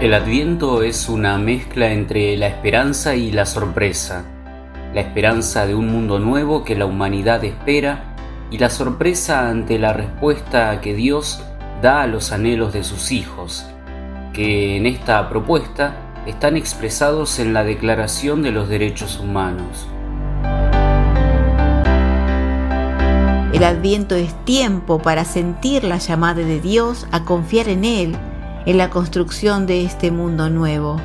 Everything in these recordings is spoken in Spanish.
El adviento es una mezcla entre la esperanza y la sorpresa. La esperanza de un mundo nuevo que la humanidad espera y la sorpresa ante la respuesta que Dios da a los anhelos de sus hijos, que en esta propuesta están expresados en la Declaración de los Derechos Humanos. El adviento es tiempo para sentir la llamada de Dios a confiar en Él en la construcción de este mundo nuevo.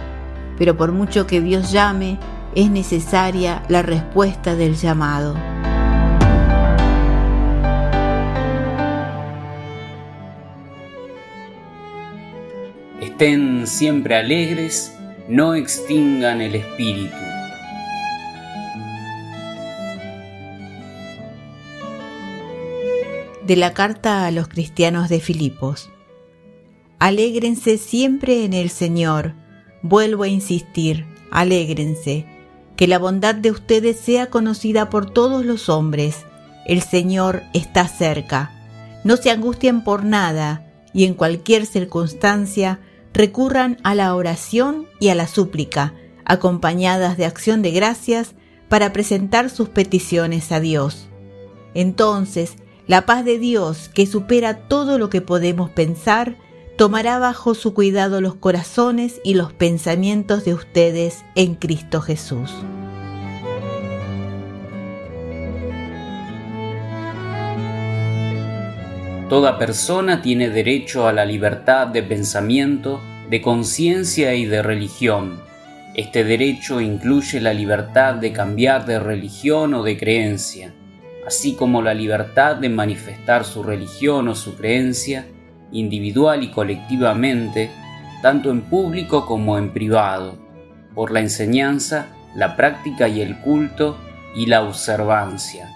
Pero por mucho que Dios llame, es necesaria la respuesta del llamado. Estén siempre alegres, no extingan el espíritu. De la carta a los cristianos de Filipos. Alégrense siempre en el Señor. Vuelvo a insistir, alégrense. Que la bondad de ustedes sea conocida por todos los hombres. El Señor está cerca. No se angustien por nada y en cualquier circunstancia recurran a la oración y a la súplica, acompañadas de acción de gracias para presentar sus peticiones a Dios. Entonces, la paz de Dios, que supera todo lo que podemos pensar, tomará bajo su cuidado los corazones y los pensamientos de ustedes en Cristo Jesús. Toda persona tiene derecho a la libertad de pensamiento, de conciencia y de religión. Este derecho incluye la libertad de cambiar de religión o de creencia, así como la libertad de manifestar su religión o su creencia individual y colectivamente, tanto en público como en privado, por la enseñanza, la práctica y el culto y la observancia.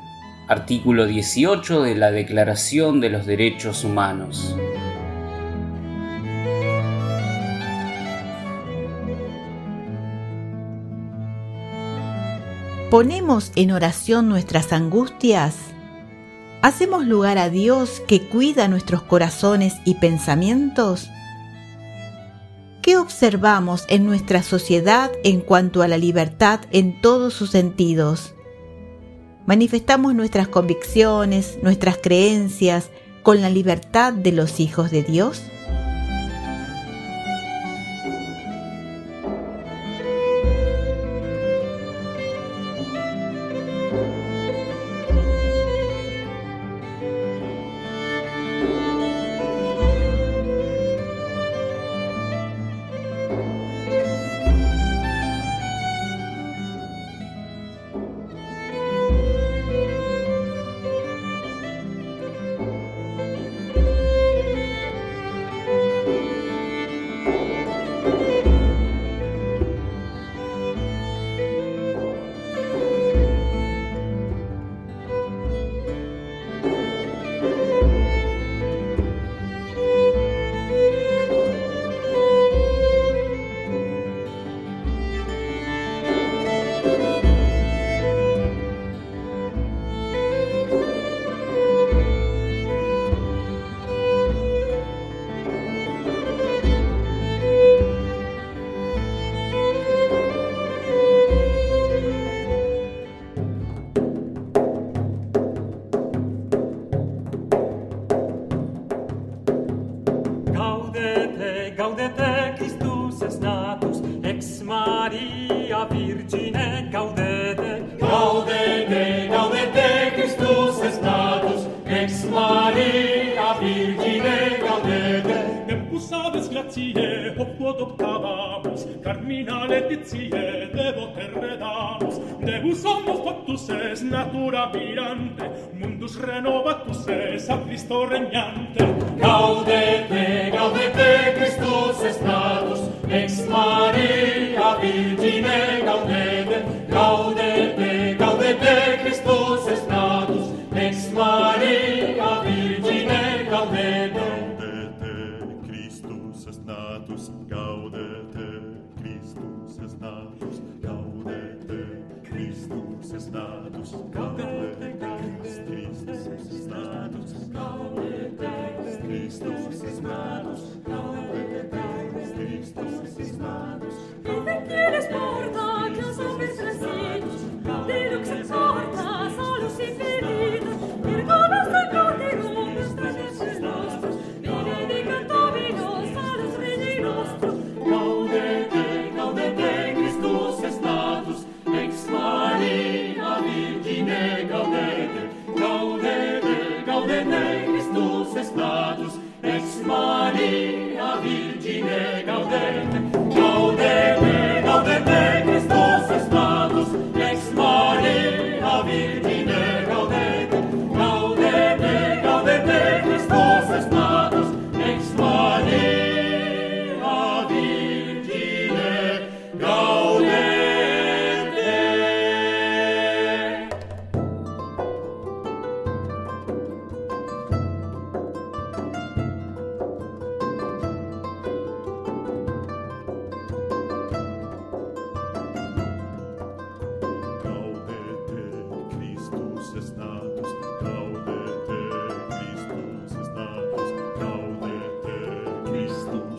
Artículo 18 de la Declaración de los Derechos Humanos. ¿Ponemos en oración nuestras angustias? ¿Hacemos lugar a Dios que cuida nuestros corazones y pensamientos? ¿Qué observamos en nuestra sociedad en cuanto a la libertad en todos sus sentidos? ¿Manifestamos nuestras convicciones, nuestras creencias con la libertad de los hijos de Dios? Ex Maria Virgine Gaudete, Gaudete, Gaudete Christus est natus, Ex Maria Virgine Gaudete. Tempus aves gratiae, hoc quod optavamus Carmina Letitiae devoter redamus, Deus omnes factus es natura virante, Mundus renovatus es a Christo regnante. Gaudete, goodbye.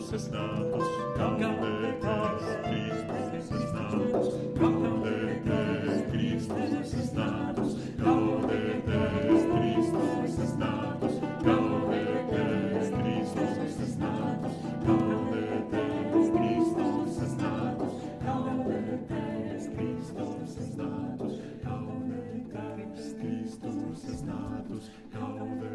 būses nākus, gavētēs trīs būses nākus, gavētēs trīs būses nākus, gavētēs trīs būses nākus, gavētēs trīs būses nākus, gavētēs trīs būses nākus, gavētēs trīs būses nākus, gavētēs trīs būses nākus, gavētēs